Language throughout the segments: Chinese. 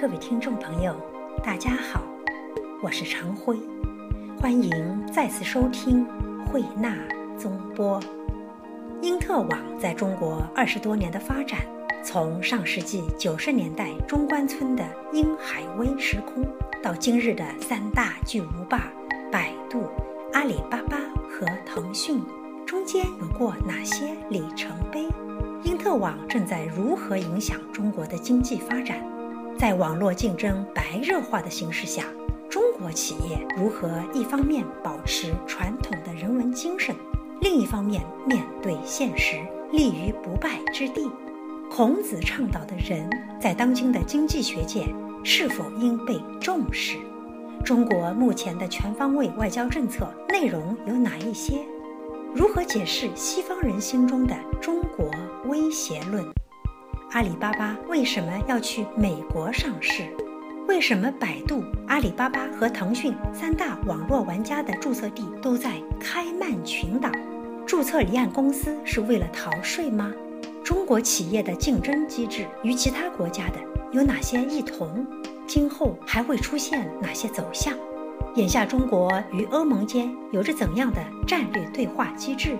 各位听众朋友，大家好，我是常辉，欢迎再次收听慧纳综播。英特网在中国二十多年的发展，从上世纪九十年代中关村的英海威时空，到今日的三大巨无霸百度、阿里巴巴和腾讯，中间有过哪些里程碑？英特网正在如何影响中国的经济发展？在网络竞争白热化的形势下，中国企业如何一方面保持传统的人文精神，另一方面面对现实，立于不败之地？孔子倡导的人，在当今的经济学界是否应被重视？中国目前的全方位外交政策内容有哪一些？如何解释西方人心中的中国威胁论？阿里巴巴为什么要去美国上市？为什么百度、阿里巴巴和腾讯三大网络玩家的注册地都在开曼群岛？注册离岸公司是为了逃税吗？中国企业的竞争机制与其他国家的有哪些异同？今后还会出现哪些走向？眼下中国与欧盟间有着怎样的战略对话机制？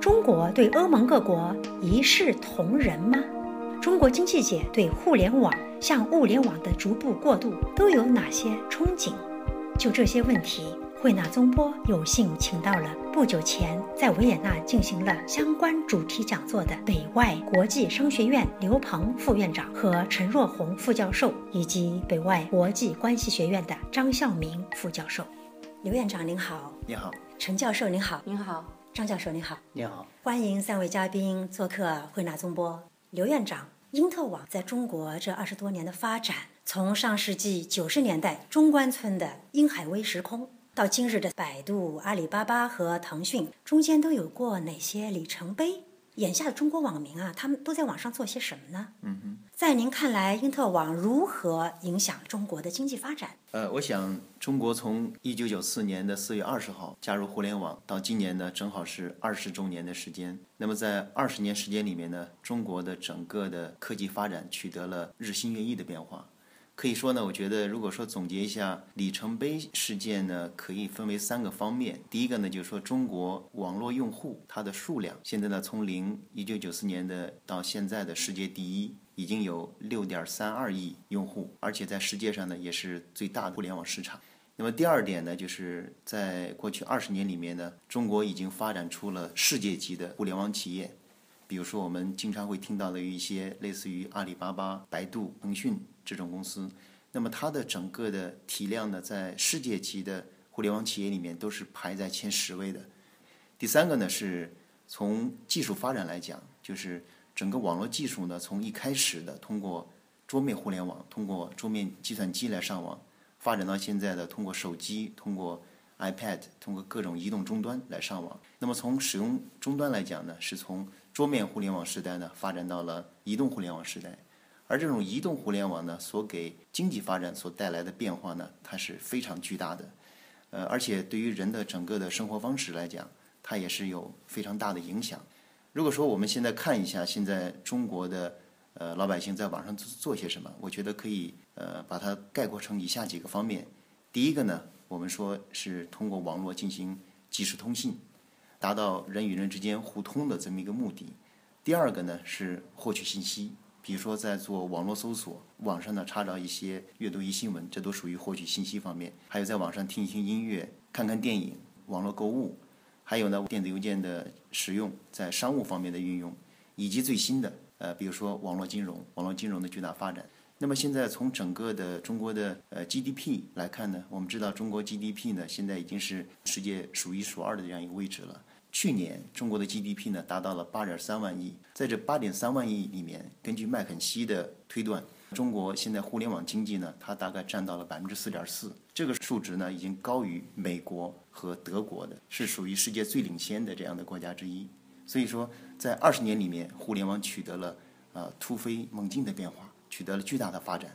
中国对欧盟各国一视同仁吗？中国经济界对互联网向物联网的逐步过渡都有哪些憧憬？就这些问题，慧纳宗波？有幸请到了不久前在维也纳进行了相关主题讲座的北外国际商学院刘鹏副院长和陈若红副教授，以及北外国际关系学院的张孝明副教授。刘院长您好，你好，陈教授您好，您好，张教授您好，您好，欢迎三位嘉宾做客慧纳综播。刘院长，因特网在中国这二十多年的发展，从上世纪九十年代中关村的英海威时空，到今日的百度、阿里巴巴和腾讯，中间都有过哪些里程碑？眼下的中国网民啊，他们都在网上做些什么呢？嗯哼。在您看来，因特网如何影响中国的经济发展？呃，我想中国从一九九四年的四月二十号加入互联网，到今年呢，正好是二十周年的时间。那么在二十年时间里面呢，中国的整个的科技发展取得了日新月异的变化。可以说呢，我觉得如果说总结一下里程碑事件呢，可以分为三个方面。第一个呢，就是说中国网络用户它的数量，现在呢从零一九九四年的到现在的世界第一。已经有六点三二亿用户，而且在世界上呢也是最大的互联网市场。那么第二点呢，就是在过去二十年里面呢，中国已经发展出了世界级的互联网企业，比如说我们经常会听到的一些类似于阿里巴巴、百度、腾讯这种公司，那么它的整个的体量呢，在世界级的互联网企业里面都是排在前十位的。第三个呢，是从技术发展来讲，就是。整个网络技术呢，从一开始的通过桌面互联网，通过桌面计算机来上网，发展到现在的通过手机、通过 iPad、通过各种移动终端来上网。那么从使用终端来讲呢，是从桌面互联网时代呢发展到了移动互联网时代。而这种移动互联网呢，所给经济发展所带来的变化呢，它是非常巨大的。呃，而且对于人的整个的生活方式来讲，它也是有非常大的影响。如果说我们现在看一下现在中国的呃老百姓在网上做做些什么，我觉得可以呃把它概括成以下几个方面。第一个呢，我们说是通过网络进行即时通信，达到人与人之间互通的这么一个目的。第二个呢是获取信息，比如说在做网络搜索，网上呢查找一些阅读一新闻，这都属于获取信息方面。还有在网上听一听音乐、看看电影、网络购物。还有呢，电子邮件的使用在商务方面的运用，以及最新的呃，比如说网络金融，网络金融的巨大发展。那么现在从整个的中国的呃 GDP 来看呢，我们知道中国 GDP 呢现在已经是世界数一数二的这样一个位置了。去年中国的 GDP 呢达到了八点三万亿，在这八点三万亿里面，根据麦肯锡的推断。中国现在互联网经济呢，它大概占到了百分之四点四，这个数值呢已经高于美国和德国的，是属于世界最领先的这样的国家之一。所以说，在二十年里面，互联网取得了呃突飞猛进的变化，取得了巨大的发展。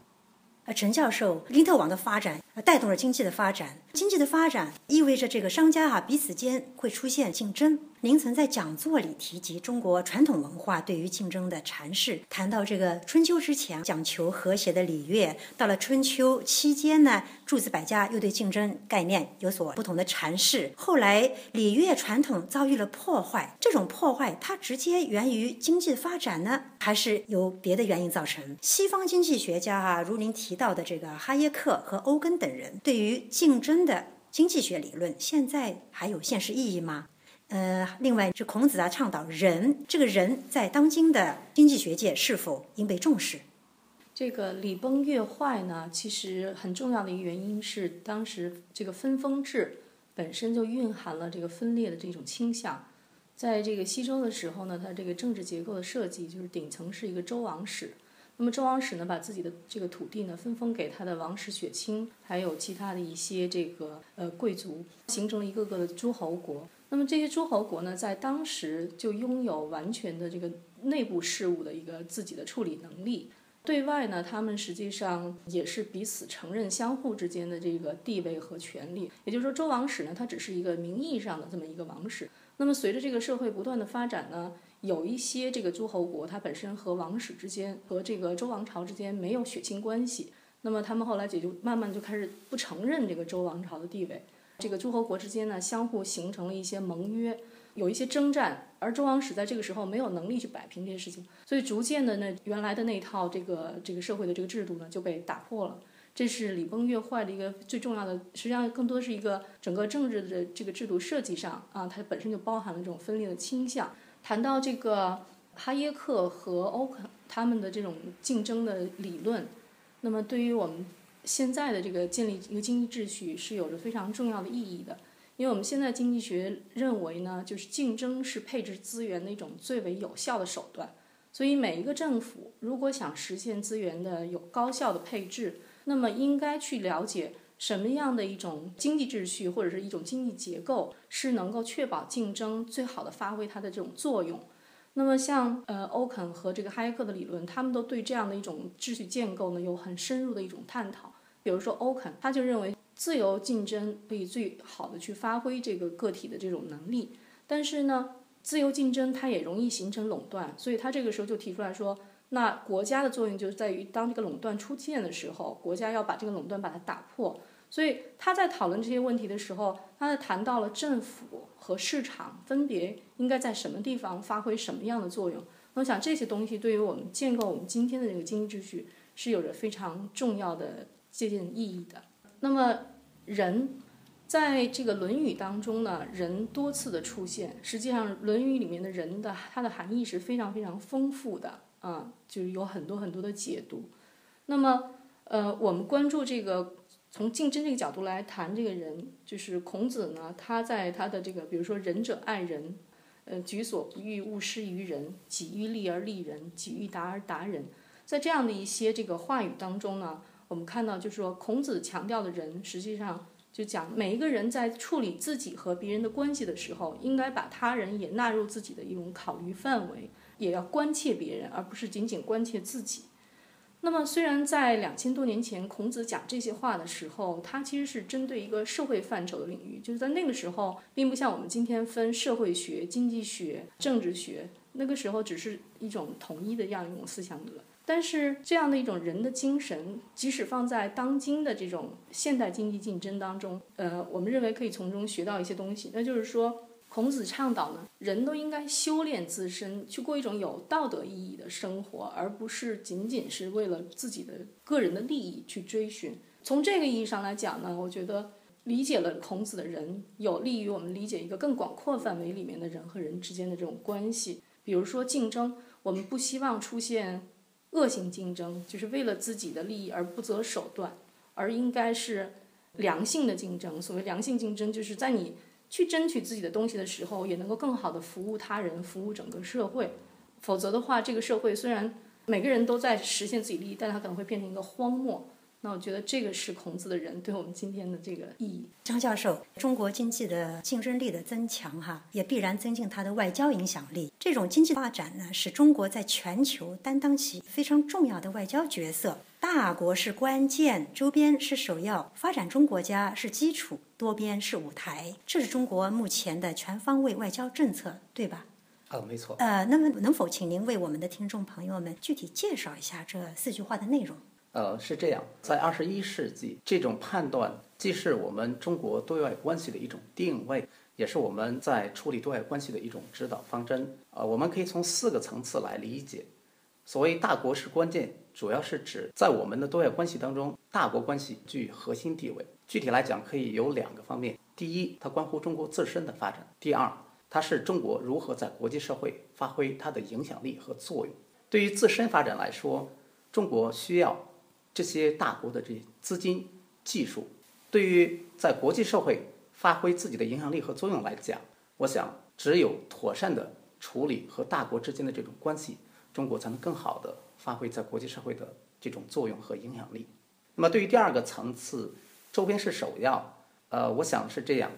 呃，陈教授，英特网的发展带动了经济的发展。经济的发展意味着这个商家啊彼此间会出现竞争。您曾在讲座里提及中国传统文化对于竞争的阐释，谈到这个春秋之前讲求和谐的礼乐，到了春秋期间呢，诸子百家又对竞争概念有所不同的阐释。后来礼乐传统遭遇了破坏，这种破坏它直接源于经济发展呢，还是由别的原因造成？西方经济学家哈，如您提到的这个哈耶克和欧根等人，对于竞争的经济学理论，现在还有现实意义吗？呃，另外，这孔子啊倡导仁，这个仁在当今的经济学界是否应被重视？这个礼崩乐坏呢，其实很重要的一个原因是，当时这个分封制本身就蕴含了这个分裂的这种倾向。在这个西周的时候呢，它这个政治结构的设计就是顶层是一个周王室，那么周王室呢，把自己的这个土地呢分封给他的王室血亲，还有其他的一些这个呃贵族，形成了一个个的诸侯国。那么这些诸侯国呢，在当时就拥有完全的这个内部事务的一个自己的处理能力。对外呢，他们实际上也是彼此承认相互之间的这个地位和权利。也就是说，周王室呢，它只是一个名义上的这么一个王室。那么随着这个社会不断的发展呢，有一些这个诸侯国，它本身和王室之间和这个周王朝之间没有血亲关系。那么他们后来也就慢慢就开始不承认这个周王朝的地位。这个诸侯国之间呢，相互形成了一些盟约，有一些征战，而周王室在这个时候没有能力去摆平这些事情，所以逐渐的呢，原来的那套这个这个社会的这个制度呢就被打破了。这是礼崩乐坏的一个最重要的，实际上更多是一个整个政治的这个制度设计上啊，它本身就包含了这种分裂的倾向。谈到这个哈耶克和欧肯他们的这种竞争的理论，那么对于我们。现在的这个建立一个经济秩序是有着非常重要的意义的，因为我们现在经济学认为呢，就是竞争是配置资源的一种最为有效的手段。所以每一个政府如果想实现资源的有高效的配置，那么应该去了解什么样的一种经济秩序或者是一种经济结构是能够确保竞争最好的发挥它的这种作用。那么像呃欧肯和这个哈耶克的理论，他们都对这样的一种秩序建构呢有很深入的一种探讨。比如说欧肯，他就认为自由竞争可以最好的去发挥这个个体的这种能力，但是呢，自由竞争它也容易形成垄断，所以他这个时候就提出来说，那国家的作用就在于当这个垄断出现的时候，国家要把这个垄断把它打破。所以他在讨论这些问题的时候，他在谈到了政府和市场分别应该在什么地方发挥什么样的作用。那我想这些东西对于我们建构我们今天的这个经济秩序是有着非常重要的。借鉴意义的。那么，人在这个《论语》当中呢，人多次的出现。实际上，《论语》里面的人的它的含义是非常非常丰富的啊，就是有很多很多的解读。那么，呃，我们关注这个从竞争这个角度来谈这个人，就是孔子呢，他在他的这个，比如说“仁者爱人”，呃，“己所不欲，勿施于人；己欲立而立人，己欲达而达人”。在这样的一些这个话语当中呢。我们看到，就是说，孔子强调的人，实际上就讲每一个人在处理自己和别人的关系的时候，应该把他人也纳入自己的一种考虑范围，也要关切别人，而不是仅仅关切自己。那么，虽然在两千多年前，孔子讲这些话的时候，他其实是针对一个社会范畴的领域，就是在那个时候，并不像我们今天分社会学、经济学、政治学，那个时候只是一种统一的这样一种思想的。但是这样的一种人的精神，即使放在当今的这种现代经济竞争当中，呃，我们认为可以从中学到一些东西。那就是说，孔子倡导呢，人都应该修炼自身，去过一种有道德意义的生活，而不是仅仅是为了自己的个人的利益去追寻。从这个意义上来讲呢，我觉得理解了孔子的人，有利于我们理解一个更广阔范围里面的人和人之间的这种关系。比如说竞争，我们不希望出现。恶性竞争就是为了自己的利益而不择手段，而应该是良性的竞争。所谓良性竞争，就是在你去争取自己的东西的时候，也能够更好的服务他人，服务整个社会。否则的话，这个社会虽然每个人都在实现自己利益，但它可能会变成一个荒漠。那我觉得这个是孔子的人对我们今天的这个意义。张教授，中国经济的竞争力的增强，哈，也必然增进它的外交影响力。这种经济发展呢，使中国在全球担当起非常重要的外交角色。大国是关键，周边是首要，发展中国家是基础，多边是舞台。这是中国目前的全方位外交政策，对吧？啊，没错。呃，那么能否请您为我们的听众朋友们具体介绍一下这四句话的内容？呃，是这样，在二十一世纪，这种判断既是我们中国对外关系的一种定位，也是我们在处理对外关系的一种指导方针。呃，我们可以从四个层次来理解。所谓大国是关键，主要是指在我们的对外关系当中，大国关系具核心地位。具体来讲，可以有两个方面：第一，它关乎中国自身的发展；第二，它是中国如何在国际社会发挥它的影响力和作用。对于自身发展来说，中国需要。这些大国的这些资金、技术，对于在国际社会发挥自己的影响力和作用来讲，我想只有妥善的处理和大国之间的这种关系，中国才能更好的发挥在国际社会的这种作用和影响力。那么，对于第二个层次，周边是首要。呃，我想是这样：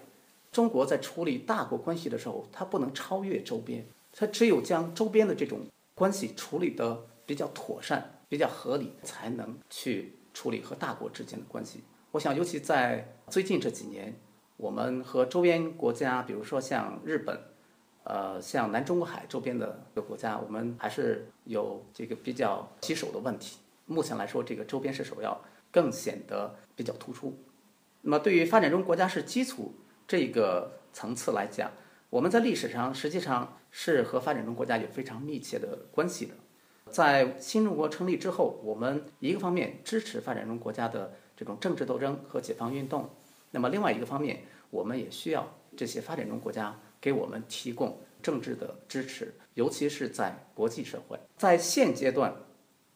中国在处理大国关系的时候，它不能超越周边，它只有将周边的这种关系处理得比较妥善。比较合理，才能去处理和大国之间的关系。我想，尤其在最近这几年，我们和周边国家，比如说像日本，呃，像南中国海周边的国家，我们还是有这个比较棘手的问题。目前来说，这个周边是首要，更显得比较突出。那么，对于发展中国家是基础这个层次来讲，我们在历史上实际上是和发展中国家有非常密切的关系的。在新中国成立之后，我们一个方面支持发展中国家的这种政治斗争和解放运动，那么另外一个方面，我们也需要这些发展中国家给我们提供政治的支持，尤其是在国际社会。在现阶段，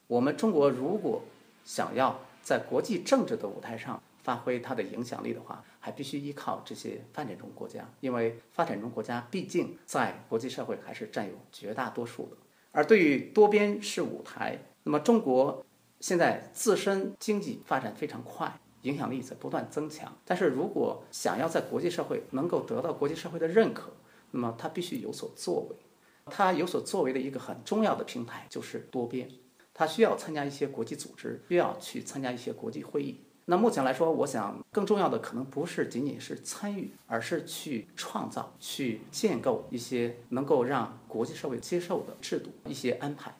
我们中国如果想要在国际政治的舞台上发挥它的影响力的话，还必须依靠这些发展中国家，因为发展中国家毕竟在国际社会还是占有绝大多数的。而对于多边是舞台，那么中国现在自身经济发展非常快，影响力在不断增强。但是如果想要在国际社会能够得到国际社会的认可，那么它必须有所作为。它有所作为的一个很重要的平台就是多边，它需要参加一些国际组织，需要去参加一些国际会议。那目前来说，我想更重要的可能不是仅仅是参与，而是去创造、去建构一些能够让国际社会接受的制度、一些安排。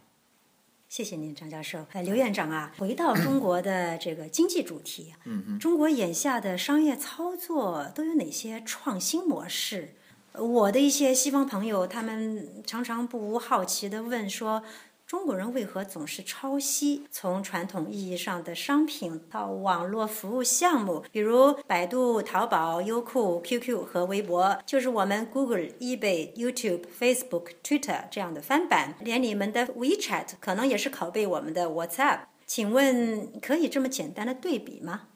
谢谢您，张教授。呃，刘院长啊，回到中国的这个经济主题，嗯嗯，中国眼下的商业操作都有哪些创新模式？我的一些西方朋友，他们常常不无好奇地问说。中国人为何总是抄袭？从传统意义上的商品到网络服务项目，比如百度、淘宝、优酷、QQ 和微博，就是我们 Google、eBay、YouTube、Facebook、Twitter 这样的翻版。连你们的 WeChat 可能也是拷贝我们的 WhatsApp。请问可以这么简单的对比吗？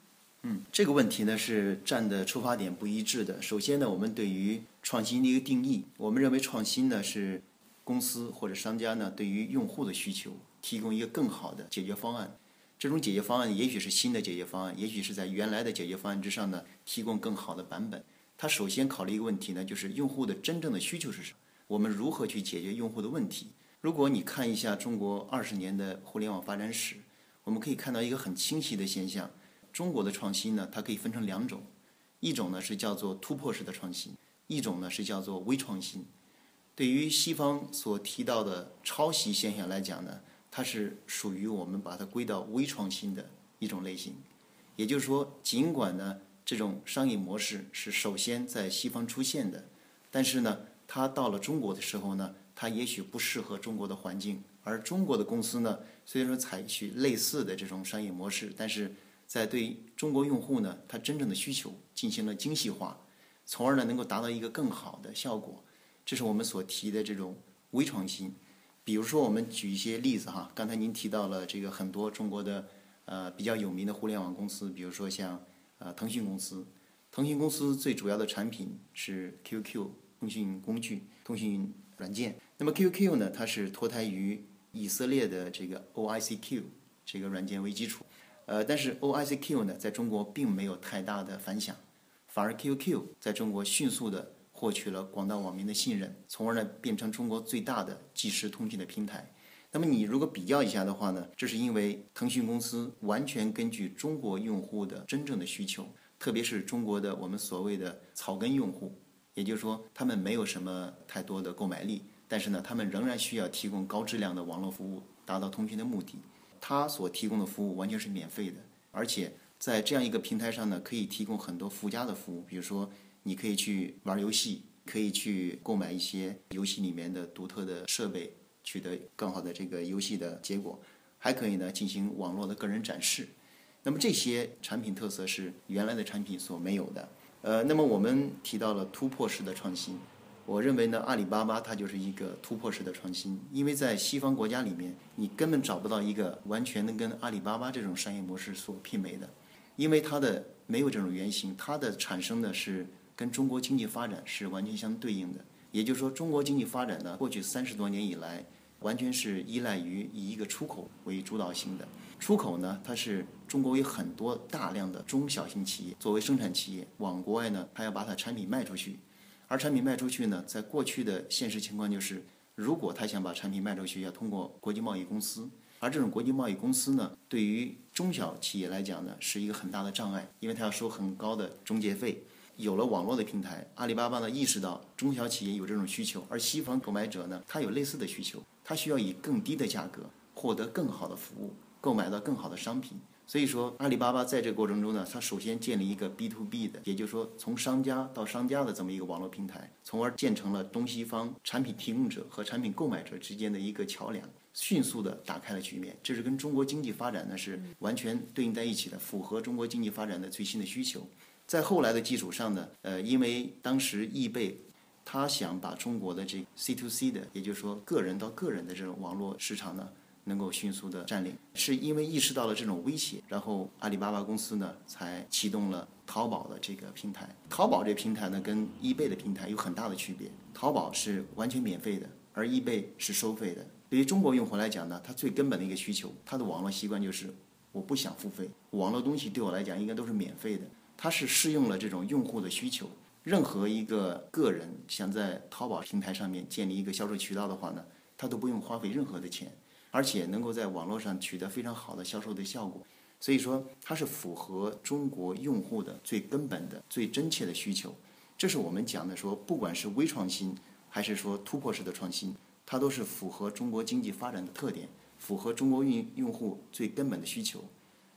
嗯，这个问题呢是站的出发点不一致的。首先呢，我们对于创新的一个定义，我们认为创新呢是。公司或者商家呢，对于用户的需求提供一个更好的解决方案。这种解决方案也许是新的解决方案，也许是在原来的解决方案之上呢提供更好的版本。它首先考虑一个问题呢，就是用户的真正的需求是什么？我们如何去解决用户的问题？如果你看一下中国二十年的互联网发展史，我们可以看到一个很清晰的现象：中国的创新呢，它可以分成两种，一种呢是叫做突破式的创新，一种呢是叫做微创新。对于西方所提到的抄袭现象来讲呢，它是属于我们把它归到微创新的一种类型。也就是说，尽管呢这种商业模式是首先在西方出现的，但是呢它到了中国的时候呢，它也许不适合中国的环境。而中国的公司呢，虽然说采取类似的这种商业模式，但是在对中国用户呢，它真正的需求进行了精细化，从而呢能够达到一个更好的效果。这是我们所提的这种微创新，比如说我们举一些例子哈，刚才您提到了这个很多中国的呃比较有名的互联网公司，比如说像呃腾讯公司，腾讯公司最主要的产品是 QQ 通讯工具、通讯软件。那么 QQ 呢，它是脱胎于以色列的这个 OICQ 这个软件为基础，呃，但是 OICQ 呢在中国并没有太大的反响，反而 QQ 在中国迅速的。获取了广大网民的信任，从而呢变成中国最大的即时通讯的平台。那么你如果比较一下的话呢，这是因为腾讯公司完全根据中国用户的真正的需求，特别是中国的我们所谓的草根用户，也就是说他们没有什么太多的购买力，但是呢，他们仍然需要提供高质量的网络服务，达到通讯的目的。他所提供的服务完全是免费的，而且在这样一个平台上呢，可以提供很多附加的服务，比如说你可以去玩游戏，可以去购买一些游戏里面的独特的设备，取得更好的这个游戏的结果，还可以呢进行网络的个人展示。那么这些产品特色是原来的产品所没有的。呃，那么我们提到了突破式的创新。我认为呢，阿里巴巴它就是一个突破式的创新，因为在西方国家里面，你根本找不到一个完全能跟阿里巴巴这种商业模式所媲美的，因为它的没有这种原型，它的产生的是跟中国经济发展是完全相对应的。也就是说，中国经济发展呢，过去三十多年以来，完全是依赖于以一个出口为主导性的。出口呢，它是中国有很多大量的中小型企业作为生产企业往国外呢，它要把它产品卖出去。而产品卖出去呢，在过去的现实情况就是，如果他想把产品卖出去，要通过国际贸易公司。而这种国际贸易公司呢，对于中小企业来讲呢，是一个很大的障碍，因为它要收很高的中介费。有了网络的平台，阿里巴巴呢意识到中小企业有这种需求，而西方购买者呢，他有类似的需求，他需要以更低的价格获得更好的服务，购买到更好的商品。所以说，阿里巴巴在这个过程中呢，它首先建立一个 B to B 的，也就是说从商家到商家的这么一个网络平台，从而建成了东西方产品提供者和产品购买者之间的一个桥梁，迅速的打开了局面。这是跟中国经济发展呢是完全对应在一起的，符合中国经济发展的最新的需求。在后来的基础上呢，呃，因为当时易贝，他想把中国的这 C to C 的，也就是说个人到个人的这种网络市场呢。能够迅速的占领，是因为意识到了这种威胁，然后阿里巴巴公司呢才启动了淘宝的这个平台。淘宝这平台呢跟易贝的平台有很大的区别，淘宝是完全免费的，而易贝是收费的。对于中国用户来讲呢，他最根本的一个需求，他的网络习惯就是我不想付费，网络东西对我来讲应该都是免费的。它是适用了这种用户的需求。任何一个个人想在淘宝平台上面建立一个销售渠道的话呢，他都不用花费任何的钱。而且能够在网络上取得非常好的销售的效果，所以说它是符合中国用户的最根本的、最真切的需求。这是我们讲的说，不管是微创新还是说突破式的创新，它都是符合中国经济发展的特点，符合中国用用户最根本的需求。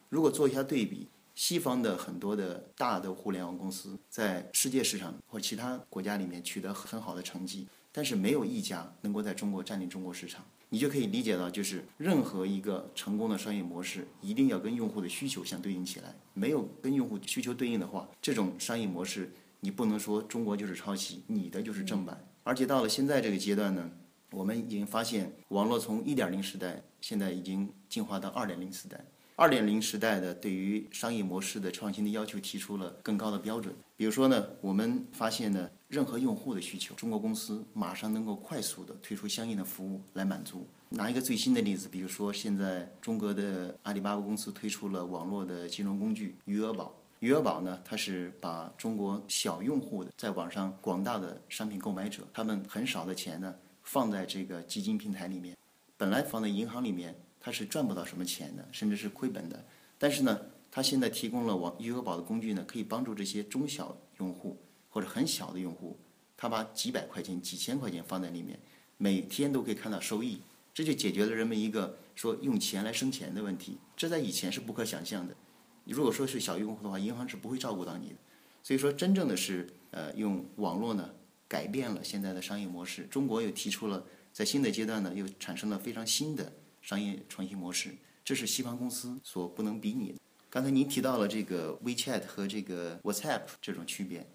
如果做一下对比，西方的很多的大的互联网公司在世界市场或其他国家里面取得很好的成绩，但是没有一家能够在中国占领中国市场。你就可以理解到，就是任何一个成功的商业模式，一定要跟用户的需求相对应起来。没有跟用户需求对应的话，这种商业模式你不能说中国就是抄袭，你的就是正版。而且到了现在这个阶段呢，我们已经发现，网络从一点零时代，现在已经进化到二点零时代。二点零时代的对于商业模式的创新的要求提出了更高的标准。比如说呢，我们发现呢，任何用户的需求，中国公司马上能够快速的推出相应的服务来满足。拿一个最新的例子，比如说现在中国的阿里巴巴公司推出了网络的金融工具余额宝。余额宝呢，它是把中国小用户的在网上广大的商品购买者，他们很少的钱呢，放在这个基金平台里面，本来放在银行里面。他是赚不到什么钱的，甚至是亏本的。但是呢，他现在提供了网余额宝的工具呢，可以帮助这些中小用户或者很小的用户，他把几百块钱、几千块钱放在里面，每天都可以看到收益。这就解决了人们一个说用钱来生钱的问题。这在以前是不可想象的。如果说是小用户的话，银行是不会照顾到你的。所以说，真正的是呃，用网络呢改变了现在的商业模式。中国又提出了在新的阶段呢，又产生了非常新的。商业创新模式，这是西方公司所不能比拟的。刚才您提到了这个 WeChat 和这个 WhatsApp 这种区别，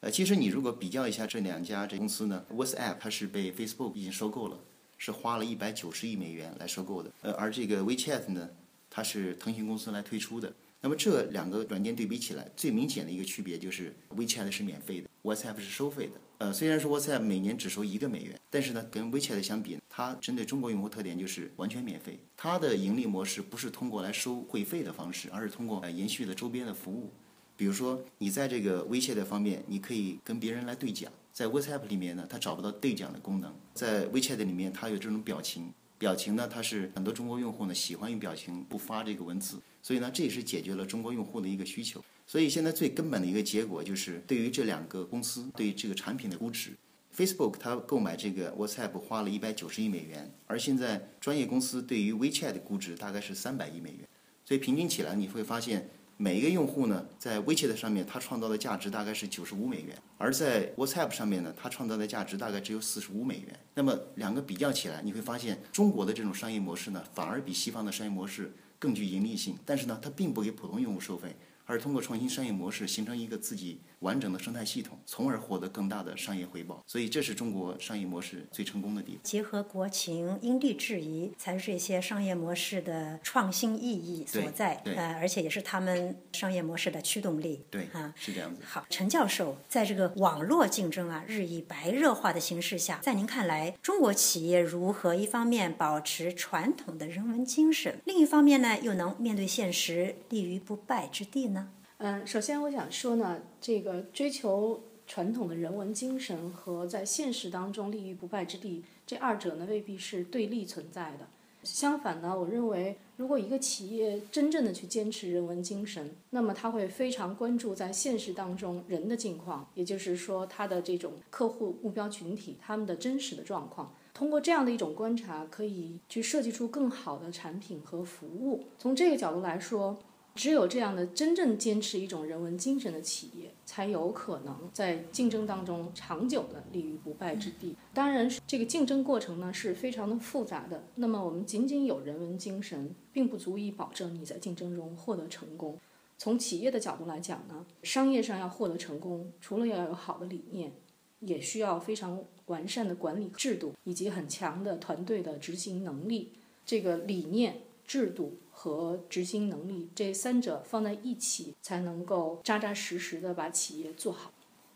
呃，其实你如果比较一下这两家这公司呢，WhatsApp 它是被 Facebook 已经收购了，是花了一百九十亿美元来收购的，呃，而这个 WeChat 呢，它是腾讯公司来推出的。那么这两个软件对比起来，最明显的一个区别就是 WeChat 是免费的，WhatsApp 是收费的。呃，虽然说 WhatsApp 每年只收一个美元，但是呢，跟 WeChat 相比，它针对中国用户特点就是完全免费。它的盈利模式不是通过来收会费的方式，而是通过呃延续的周边的服务。比如说，你在这个 WeChat 方面，你可以跟别人来对讲，在 WhatsApp 里面呢，它找不到对讲的功能，在 WeChat 里面它有这种表情，表情呢，它是很多中国用户呢喜欢用表情不发这个文字，所以呢，这也是解决了中国用户的一个需求。所以现在最根本的一个结果就是，对于这两个公司对于这个产品的估值，Facebook 它购买这个 WhatsApp 花了一百九十亿美元，而现在专业公司对于 WeChat 的估值大概是三百亿美元，所以平均起来你会发现。每一个用户呢，在 WeChat 上面，他创造的价值大概是九十五美元；而在 WhatsApp 上面呢，他创造的价值大概只有四十五美元。那么两个比较起来，你会发现中国的这种商业模式呢，反而比西方的商业模式更具盈利性。但是呢，它并不给普通用户收费。而是通过创新商业模式形成一个自己完整的生态系统，从而获得更大的商业回报。所以这是中国商业模式最成功的地方。结合国情，因地制宜，才是这些商业模式的创新意义所在。呃，而且也是他们商业模式的驱动力。对，啊，是这样子。好，陈教授，在这个网络竞争啊日益白热化的形势下，在您看来，中国企业如何一方面保持传统的人文精神，另一方面呢，又能面对现实，立于不败之地呢？嗯，首先我想说呢，这个追求传统的人文精神和在现实当中立于不败之地，这二者呢未必是对立存在的。相反呢，我认为如果一个企业真正的去坚持人文精神，那么他会非常关注在现实当中人的境况，也就是说他的这种客户目标群体他们的真实的状况。通过这样的一种观察，可以去设计出更好的产品和服务。从这个角度来说。只有这样的真正坚持一种人文精神的企业，才有可能在竞争当中长久的立于不败之地。当然，这个竞争过程呢是非常的复杂的。那么，我们仅仅有人文精神，并不足以保证你在竞争中获得成功。从企业的角度来讲呢，商业上要获得成功，除了要有好的理念，也需要非常完善的管理制度以及很强的团队的执行能力。这个理念、制度。和执行能力这三者放在一起，才能够扎扎实实的把企业做好。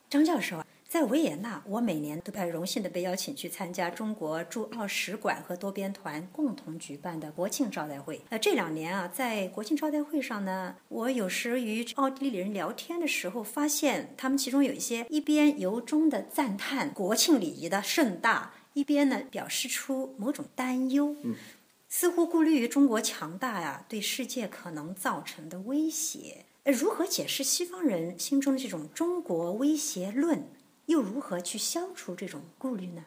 张教授，在维也纳，我每年都很荣幸的被邀请去参加中国驻奥使馆和多边团共同举办的国庆招待会。呃，这两年啊，在国庆招待会上呢，我有时与奥地利人聊天的时候，发现他们其中有一些一边由衷的赞叹国庆礼仪的盛大，一边呢表示出某种担忧。嗯。似乎顾虑于中国强大呀，对世界可能造成的威胁。呃，如何解释西方人心中的这种中国威胁论？又如何去消除这种顾虑呢？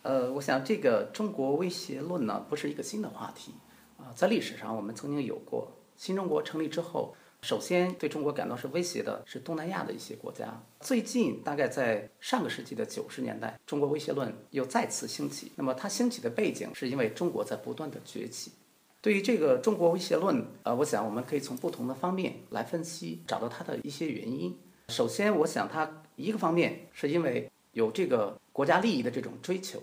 呃，我想这个中国威胁论呢，不是一个新的话题啊，在历史上我们曾经有过。新中国成立之后。首先，对中国感到是威胁的是东南亚的一些国家。最近，大概在上个世纪的九十年代，中国威胁论又再次兴起。那么，它兴起的背景是因为中国在不断的崛起。对于这个中国威胁论，呃，我想我们可以从不同的方面来分析，找到它的一些原因。首先，我想它一个方面是因为有这个国家利益的这种追求，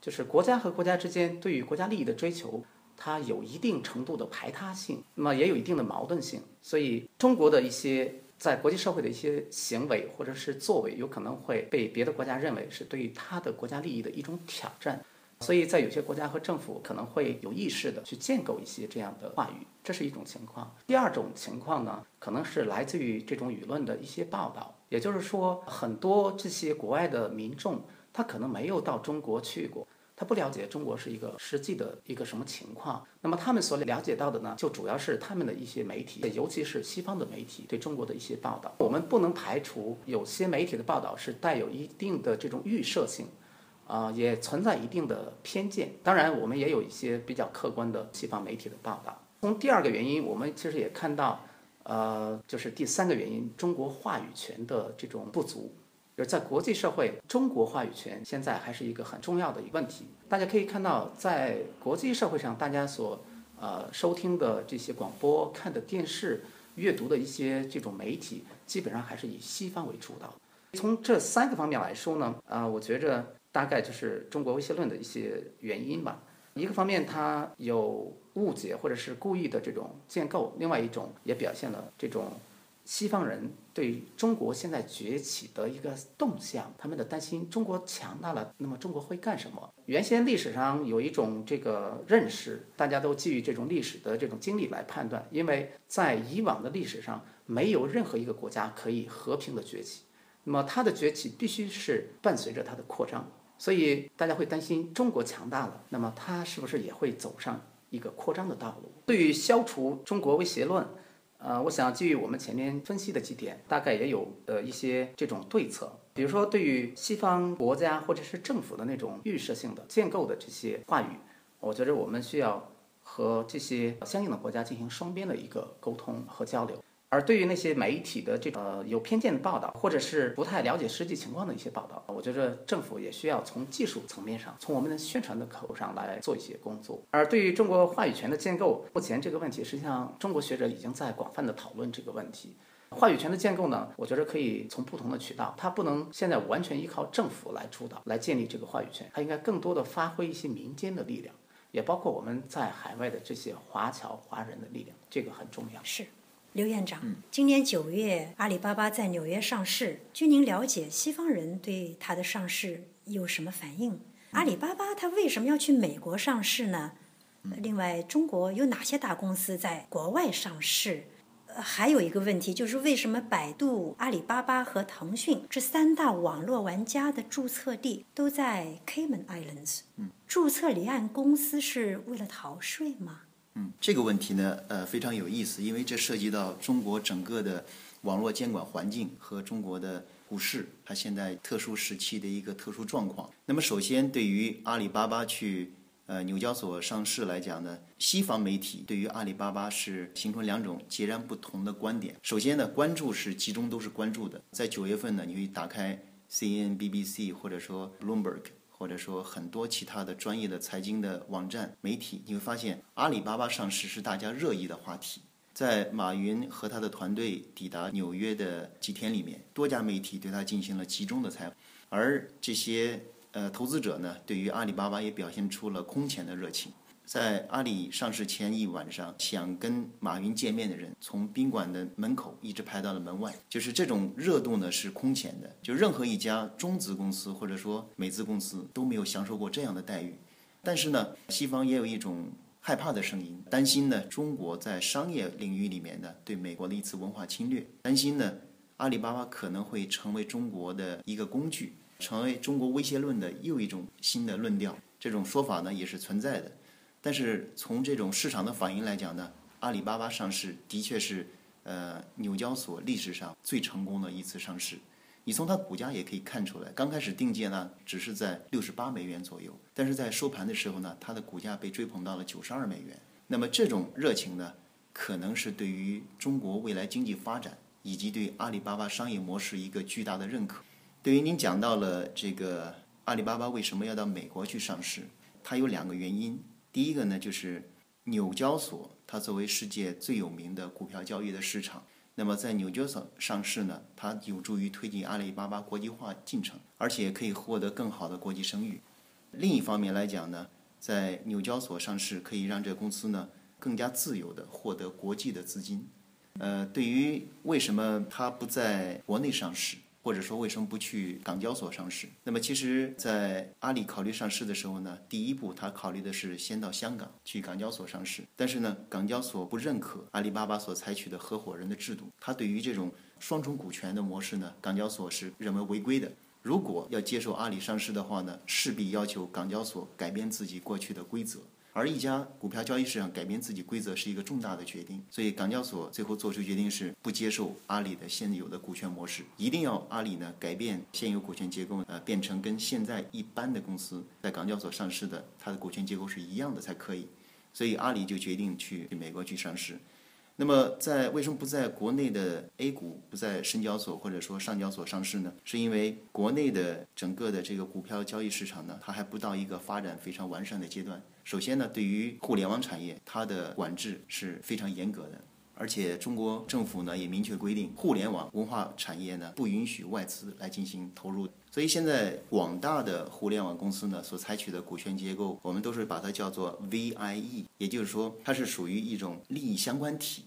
就是国家和国家之间对于国家利益的追求。它有一定程度的排他性，那么也有一定的矛盾性，所以中国的一些在国际社会的一些行为或者是作为，有可能会被别的国家认为是对于他的国家利益的一种挑战，所以在有些国家和政府可能会有意识的去建构一些这样的话语，这是一种情况。第二种情况呢，可能是来自于这种舆论的一些报道，也就是说，很多这些国外的民众，他可能没有到中国去过。他不了解中国是一个实际的一个什么情况，那么他们所了解到的呢，就主要是他们的一些媒体，尤其是西方的媒体对中国的一些报道。我们不能排除有些媒体的报道是带有一定的这种预设性，啊，也存在一定的偏见。当然，我们也有一些比较客观的西方媒体的报道。从第二个原因，我们其实也看到，呃，就是第三个原因，中国话语权的这种不足。就是在国际社会，中国话语权现在还是一个很重要的一个问题。大家可以看到，在国际社会上，大家所呃收听的这些广播、看的电视、阅读的一些这种媒体，基本上还是以西方为主导。从这三个方面来说呢，啊，我觉着大概就是中国威胁论的一些原因吧。一个方面，它有误解或者是故意的这种建构；另外一种也表现了这种。西方人对中国现在崛起的一个动向，他们的担心：中国强大了，那么中国会干什么？原先历史上有一种这个认识，大家都基于这种历史的这种经历来判断，因为在以往的历史上，没有任何一个国家可以和平的崛起，那么它的崛起必须是伴随着它的扩张。所以大家会担心中国强大了，那么它是不是也会走上一个扩张的道路？对于消除中国威胁论，呃，我想基于我们前面分析的几点，大概也有呃一些这种对策。比如说，对于西方国家或者是政府的那种预设性的建构的这些话语，我觉着我们需要和这些相应的国家进行双边的一个沟通和交流。而对于那些媒体的这呃有偏见的报道，或者是不太了解实际情况的一些报道，我觉得政府也需要从技术层面上，从我们的宣传的口上来做一些工作。而对于中国话语权的建构，目前这个问题实际上中国学者已经在广泛的讨论这个问题。话语权的建构呢，我觉得可以从不同的渠道，它不能现在完全依靠政府来主导来建立这个话语权，它应该更多的发挥一些民间的力量，也包括我们在海外的这些华侨华人的力量，这个很重要。是。刘院长，今年九月，阿里巴巴在纽约上市。据您了解，西方人对它的上市有什么反应？阿里巴巴它为什么要去美国上市呢？另外，中国有哪些大公司在国外上市？还有一个问题就是，为什么百度、阿里巴巴和腾讯这三大网络玩家的注册地都在 Cayman Islands？注册离岸公司是为了逃税吗？嗯，这个问题呢，呃，非常有意思，因为这涉及到中国整个的网络监管环境和中国的股市它现在特殊时期的一个特殊状况。那么，首先对于阿里巴巴去呃纽交所上市来讲呢，西方媒体对于阿里巴巴是形成两种截然不同的观点。首先呢，关注是集中都是关注的，在九月份呢，你会打开 CNN、BBC 或者说 Bloomberg。或者说很多其他的专业的财经的网站媒体，你会发现阿里巴巴上市是大家热议的话题。在马云和他的团队抵达纽约的几天里面，多家媒体对他进行了集中的采访，而这些呃投资者呢，对于阿里巴巴也表现出了空前的热情。在阿里上市前一晚上，想跟马云见面的人，从宾馆的门口一直排到了门外。就是这种热度呢，是空前的。就任何一家中资公司或者说美资公司都没有享受过这样的待遇。但是呢，西方也有一种害怕的声音，担心呢中国在商业领域里面呢对美国的一次文化侵略，担心呢阿里巴巴可能会成为中国的一个工具，成为中国威胁论的又一种新的论调。这种说法呢也是存在的。但是从这种市场的反应来讲呢，阿里巴巴上市的确是呃纽交所历史上最成功的一次上市。你从它股价也可以看出来，刚开始定价呢只是在六十八美元左右，但是在收盘的时候呢，它的股价被追捧到了九十二美元。那么这种热情呢，可能是对于中国未来经济发展以及对阿里巴巴商业模式一个巨大的认可。对于您讲到了这个阿里巴巴为什么要到美国去上市，它有两个原因。第一个呢，就是纽交所，它作为世界最有名的股票交易的市场，那么在纽交所上市呢，它有助于推进阿里巴巴国际化进程，而且可以获得更好的国际声誉。另一方面来讲呢，在纽交所上市可以让这公司呢更加自由的获得国际的资金。呃，对于为什么它不在国内上市？或者说为什么不去港交所上市？那么其实，在阿里考虑上市的时候呢，第一步他考虑的是先到香港去港交所上市。但是呢，港交所不认可阿里巴巴所采取的合伙人的制度，他对于这种双重股权的模式呢，港交所是认为违规的。如果要接受阿里上市的话呢，势必要求港交所改变自己过去的规则。而一家股票交易市场改变自己规则是一个重大的决定，所以港交所最后做出决定是不接受阿里的现有的股权模式，一定要阿里呢改变现有股权结构，呃，变成跟现在一般的公司在港交所上市的它的股权结构是一样的才可以，所以阿里就决定去美国去上市。那么，在为什么不在国内的 A 股不在深交所或者说上交所上市呢？是因为国内的整个的这个股票交易市场呢，它还不到一个发展非常完善的阶段。首先呢，对于互联网产业，它的管制是非常严格的，而且中国政府呢也明确规定，互联网文化产业呢不允许外资来进行投入。所以现在广大的互联网公司呢所采取的股权结构，我们都是把它叫做 VIE，也就是说它是属于一种利益相关体。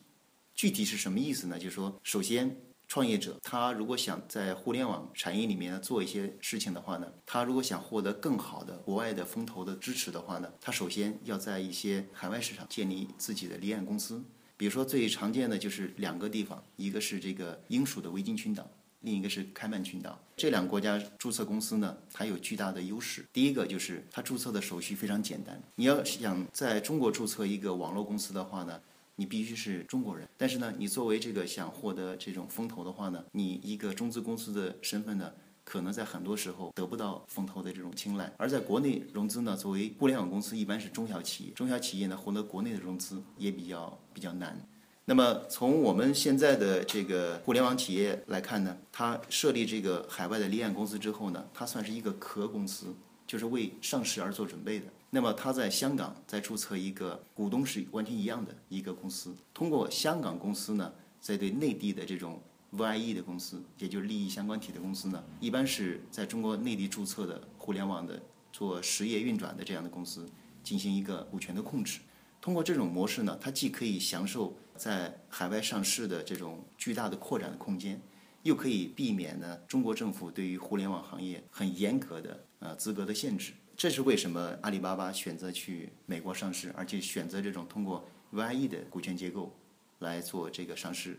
具体是什么意思呢？就是说，首先，创业者他如果想在互联网产业里面做一些事情的话呢，他如果想获得更好的国外的风投的支持的话呢，他首先要在一些海外市场建立自己的离岸公司。比如说最常见的就是两个地方，一个是这个英属的维京群岛。另一个是开曼群岛。这两个国家注册公司呢，它有巨大的优势。第一个就是它注册的手续非常简单。你要想在中国注册一个网络公司的话呢，你必须是中国人。但是呢，你作为这个想获得这种风投的话呢，你一个中资公司的身份呢，可能在很多时候得不到风投的这种青睐。而在国内融资呢，作为互联网公司，一般是中小企业，中小企业呢获得国内的融资也比较比较难。那么从我们现在的这个互联网企业来看呢，它设立这个海外的离岸公司之后呢，它算是一个壳公司，就是为上市而做准备的。那么它在香港再注册一个股东是完全一样的一个公司，通过香港公司呢，在对内地的这种 VIE 的公司，也就是利益相关体的公司呢，一般是在中国内地注册的互联网的做实业运转的这样的公司，进行一个股权的控制。通过这种模式呢，它既可以享受在海外上市的这种巨大的扩展的空间，又可以避免呢中国政府对于互联网行业很严格的呃资格的限制。这是为什么阿里巴巴选择去美国上市，而且选择这种通过 VIE 的股权结构来做这个上市。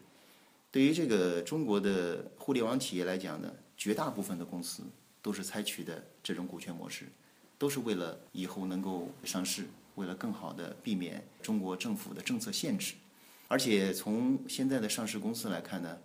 对于这个中国的互联网企业来讲呢，绝大部分的公司都是采取的这种股权模式，都是为了以后能够上市。为了更好的避免中国政府的政策限制，而且从现在的上市公司来看呢，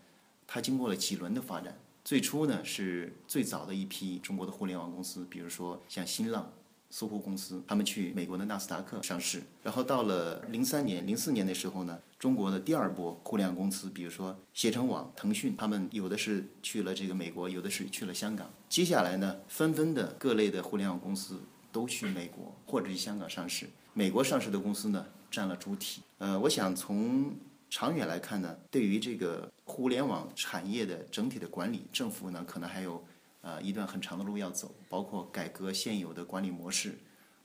它经过了几轮的发展。最初呢是最早的一批中国的互联网公司，比如说像新浪、搜狐公司，他们去美国的纳斯达克上市。然后到了零三年、零四年的时候呢，中国的第二波互联网公司，比如说携程网、腾讯，他们有的是去了这个美国，有的是去了香港。接下来呢，纷纷的各类的互联网公司都去美国或者去香港上市。美国上市的公司呢占了主体。呃，我想从长远来看呢，对于这个互联网产业的整体的管理，政府呢可能还有呃一段很长的路要走，包括改革现有的管理模式，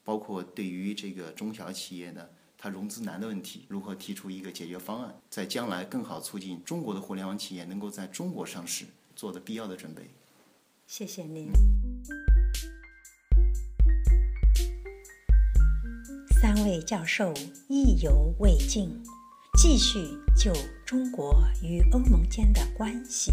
包括对于这个中小企业呢，它融资难的问题，如何提出一个解决方案，在将来更好促进中国的互联网企业能够在中国上市做的必要的准备。谢谢您。三位教授意犹未尽，继续就中国与欧盟间的关系、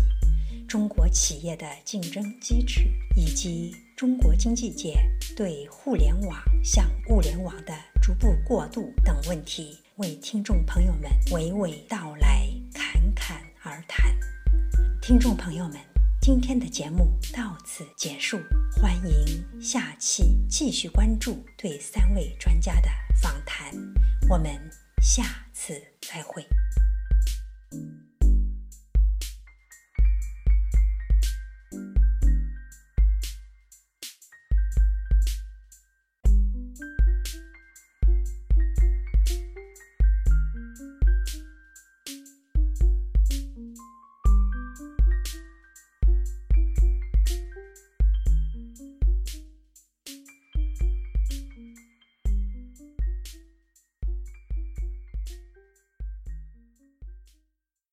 中国企业的竞争机制以及中国经济界对互联网向物联网的逐步过渡等问题，为听众朋友们娓娓道来，侃侃而谈。听众朋友们，今天的节目到此结束欢迎下期继续关注对三位专家的访谈我们下次再会。